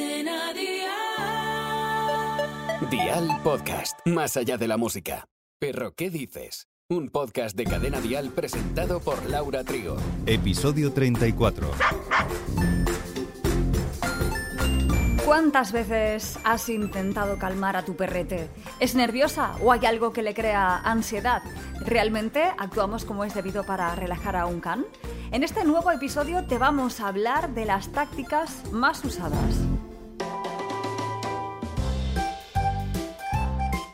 Cadena Dial. Dial Podcast, más allá de la música. Perro, ¿qué dices? Un podcast de Cadena Dial presentado por Laura Trigo. Episodio 34. ¿Cuántas veces has intentado calmar a tu perrete? ¿Es nerviosa o hay algo que le crea ansiedad? ¿Realmente actuamos como es debido para relajar a un can? En este nuevo episodio te vamos a hablar de las tácticas más usadas.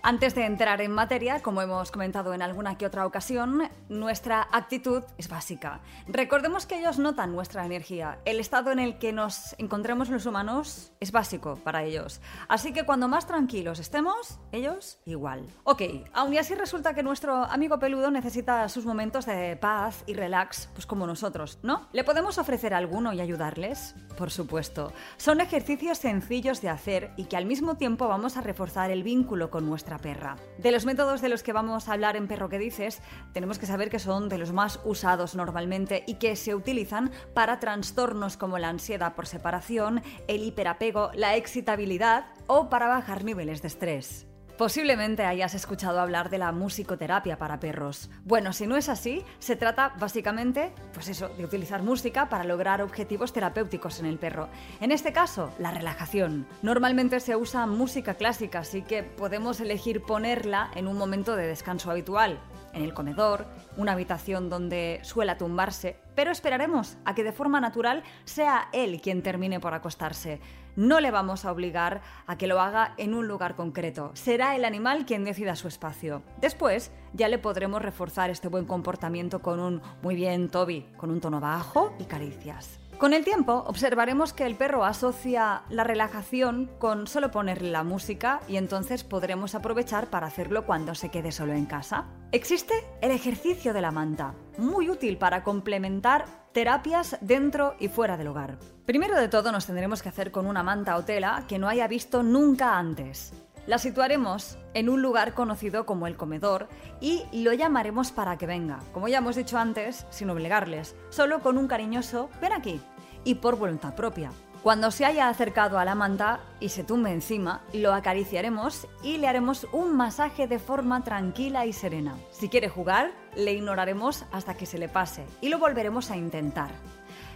Antes de entrar en materia, como hemos comentado en alguna que otra ocasión, nuestra actitud es básica. Recordemos que ellos notan nuestra energía. El estado en el que nos encontremos los humanos es básico para ellos. Así que cuando más tranquilos estemos, ellos igual. Ok, aún y así resulta que nuestro amigo peludo necesita sus momentos de paz y relax, pues como nosotros, ¿no? ¿Le podemos ofrecer alguno y ayudarles? Por supuesto. Son ejercicios sencillos de hacer y que al mismo tiempo vamos a reforzar el vínculo con nuestra perra. De los métodos de los que vamos a hablar en Perro que dices, tenemos que saber que son de los más usados normalmente y que se utilizan para trastornos como la ansiedad por separación, el hiperapego, la excitabilidad o para bajar niveles de estrés. Posiblemente hayas escuchado hablar de la musicoterapia para perros. Bueno, si no es así, se trata básicamente, pues eso, de utilizar música para lograr objetivos terapéuticos en el perro. En este caso, la relajación. Normalmente se usa música clásica, así que podemos elegir ponerla en un momento de descanso habitual, en el comedor, una habitación donde suela tumbarse, pero esperaremos a que de forma natural sea él quien termine por acostarse. No le vamos a obligar a que lo haga en un lugar concreto. Será el animal quien decida su espacio. Después ya le podremos reforzar este buen comportamiento con un muy bien, Toby, con un tono bajo y caricias. Con el tiempo observaremos que el perro asocia la relajación con solo ponerle la música y entonces podremos aprovechar para hacerlo cuando se quede solo en casa. Existe el ejercicio de la manta, muy útil para complementar terapias dentro y fuera del hogar. Primero de todo nos tendremos que hacer con una manta o tela que no haya visto nunca antes. La situaremos en un lugar conocido como el comedor y lo llamaremos para que venga, como ya hemos dicho antes, sin obligarles, solo con un cariñoso ven aquí y por voluntad propia. Cuando se haya acercado a la manta y se tumbe encima, lo acariciaremos y le haremos un masaje de forma tranquila y serena. Si quiere jugar, le ignoraremos hasta que se le pase y lo volveremos a intentar.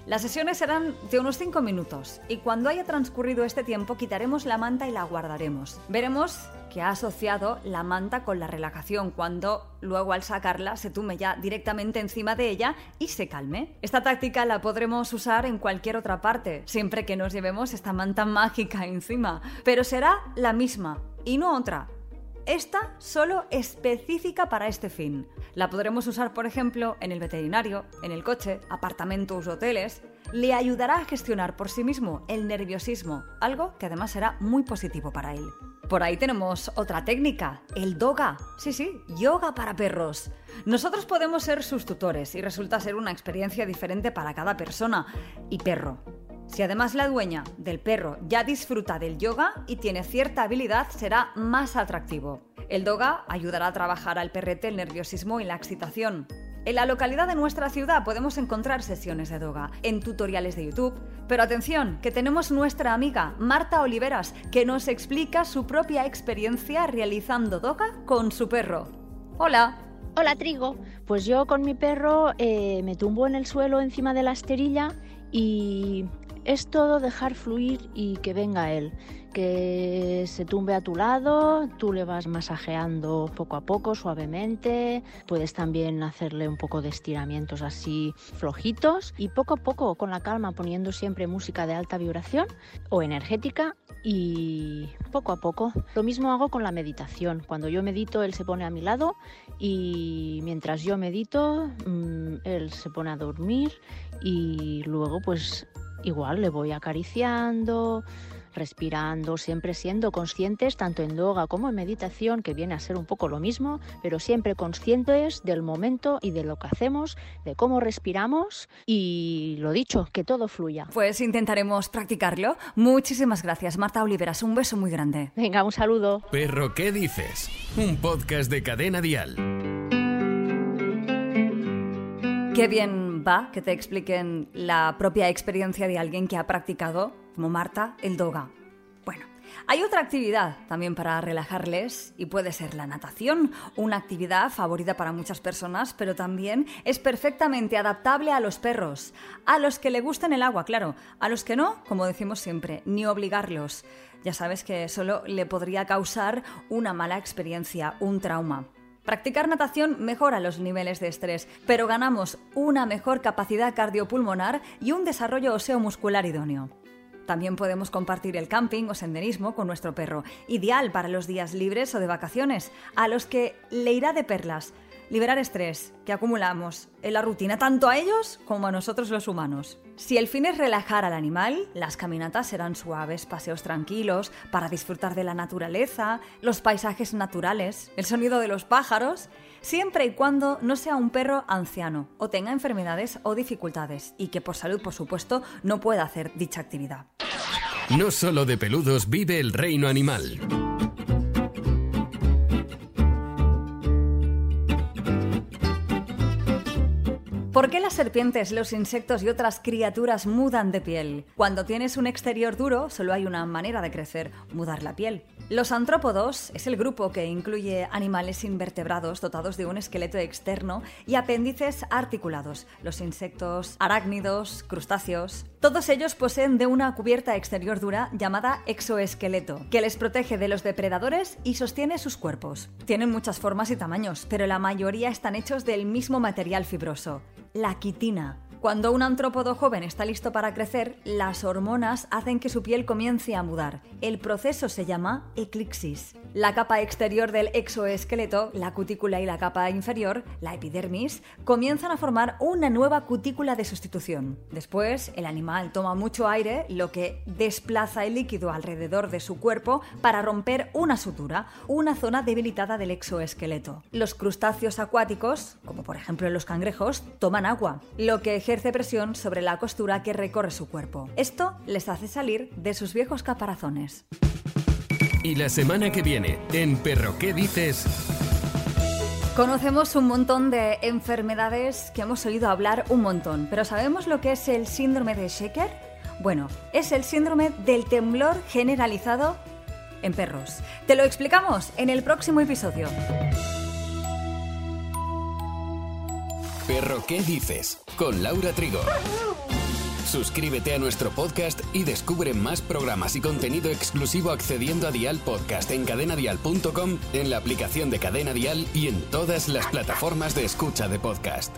Las sesiones serán de unos 5 minutos y cuando haya transcurrido este tiempo quitaremos la manta y la guardaremos. Veremos que ha asociado la manta con la relajación cuando luego al sacarla se tume ya directamente encima de ella y se calme. Esta táctica la podremos usar en cualquier otra parte, siempre que nos llevemos esta manta mágica encima, pero será la misma y no otra. Esta solo específica para este fin. La podremos usar, por ejemplo, en el veterinario, en el coche, apartamentos hoteles. Le ayudará a gestionar por sí mismo el nerviosismo, algo que además será muy positivo para él. Por ahí tenemos otra técnica, el doga. Sí, sí, yoga para perros. Nosotros podemos ser sus tutores y resulta ser una experiencia diferente para cada persona y perro. Si además la dueña del perro ya disfruta del yoga y tiene cierta habilidad, será más atractivo. El doga ayudará a trabajar al perrete el nerviosismo y la excitación. En la localidad de nuestra ciudad podemos encontrar sesiones de doga en tutoriales de YouTube, pero atención, que tenemos nuestra amiga Marta Oliveras que nos explica su propia experiencia realizando doga con su perro. Hola. Hola Trigo, pues yo con mi perro eh, me tumbo en el suelo encima de la esterilla y es todo dejar fluir y que venga él, que se tumbe a tu lado, tú le vas masajeando poco a poco, suavemente, puedes también hacerle un poco de estiramientos así flojitos y poco a poco, con la calma, poniendo siempre música de alta vibración o energética y poco a poco. Lo mismo hago con la meditación. Cuando yo medito, él se pone a mi lado y mientras yo medito, mm, él se pone a dormir y luego pues igual le voy acariciando, respirando, siempre siendo conscientes, tanto en yoga como en meditación, que viene a ser un poco lo mismo, pero siempre conscientes del momento y de lo que hacemos, de cómo respiramos y lo dicho, que todo fluya. Pues intentaremos practicarlo. Muchísimas gracias, Marta Oliveras. Un beso muy grande. Venga, un saludo. Perro, ¿qué dices? Un podcast de cadena dial. Qué bien va que te expliquen la propia experiencia de alguien que ha practicado como Marta el doga. Bueno, hay otra actividad también para relajarles y puede ser la natación, una actividad favorita para muchas personas, pero también es perfectamente adaptable a los perros, a los que le gustan el agua, claro, a los que no, como decimos siempre, ni obligarlos. Ya sabes que solo le podría causar una mala experiencia, un trauma. Practicar natación mejora los niveles de estrés, pero ganamos una mejor capacidad cardiopulmonar y un desarrollo muscular idóneo. También podemos compartir el camping o senderismo con nuestro perro, ideal para los días libres o de vacaciones, a los que le irá de perlas. Liberar estrés que acumulamos en la rutina tanto a ellos como a nosotros los humanos. Si el fin es relajar al animal, las caminatas serán suaves, paseos tranquilos, para disfrutar de la naturaleza, los paisajes naturales, el sonido de los pájaros, siempre y cuando no sea un perro anciano o tenga enfermedades o dificultades y que por salud, por supuesto, no pueda hacer dicha actividad. No solo de peludos vive el reino animal. ¿Por qué las serpientes, los insectos y otras criaturas mudan de piel? Cuando tienes un exterior duro, solo hay una manera de crecer, mudar la piel. Los antrópodos es el grupo que incluye animales invertebrados dotados de un esqueleto externo y apéndices articulados. Los insectos, arácnidos, crustáceos. Todos ellos poseen de una cubierta exterior dura llamada exoesqueleto, que les protege de los depredadores y sostiene sus cuerpos. Tienen muchas formas y tamaños, pero la mayoría están hechos del mismo material fibroso la quitina. Cuando un antrópodo joven está listo para crecer, las hormonas hacen que su piel comience a mudar. El proceso se llama eclipsis. La capa exterior del exoesqueleto, la cutícula y la capa inferior, la epidermis, comienzan a formar una nueva cutícula de sustitución. Después, el animal toma mucho aire, lo que desplaza el líquido alrededor de su cuerpo para romper una sutura, una zona debilitada del exoesqueleto. Los crustáceos acuáticos, como por ejemplo los cangrejos, toman agua, lo que ejerce presión sobre la costura que recorre su cuerpo. Esto les hace salir de sus viejos caparazones. Y la semana que viene, en Perro ¿Qué dices? Conocemos un montón de enfermedades que hemos oído hablar un montón, pero ¿sabemos lo que es el síndrome de Shaker? Bueno, es el síndrome del temblor generalizado en perros. Te lo explicamos en el próximo episodio. Perro ¿Qué dices? Con Laura Trigo. Suscríbete a nuestro podcast y descubre más programas y contenido exclusivo accediendo a Dial Podcast en cadenadial.com, en la aplicación de Cadena Dial y en todas las plataformas de escucha de podcast.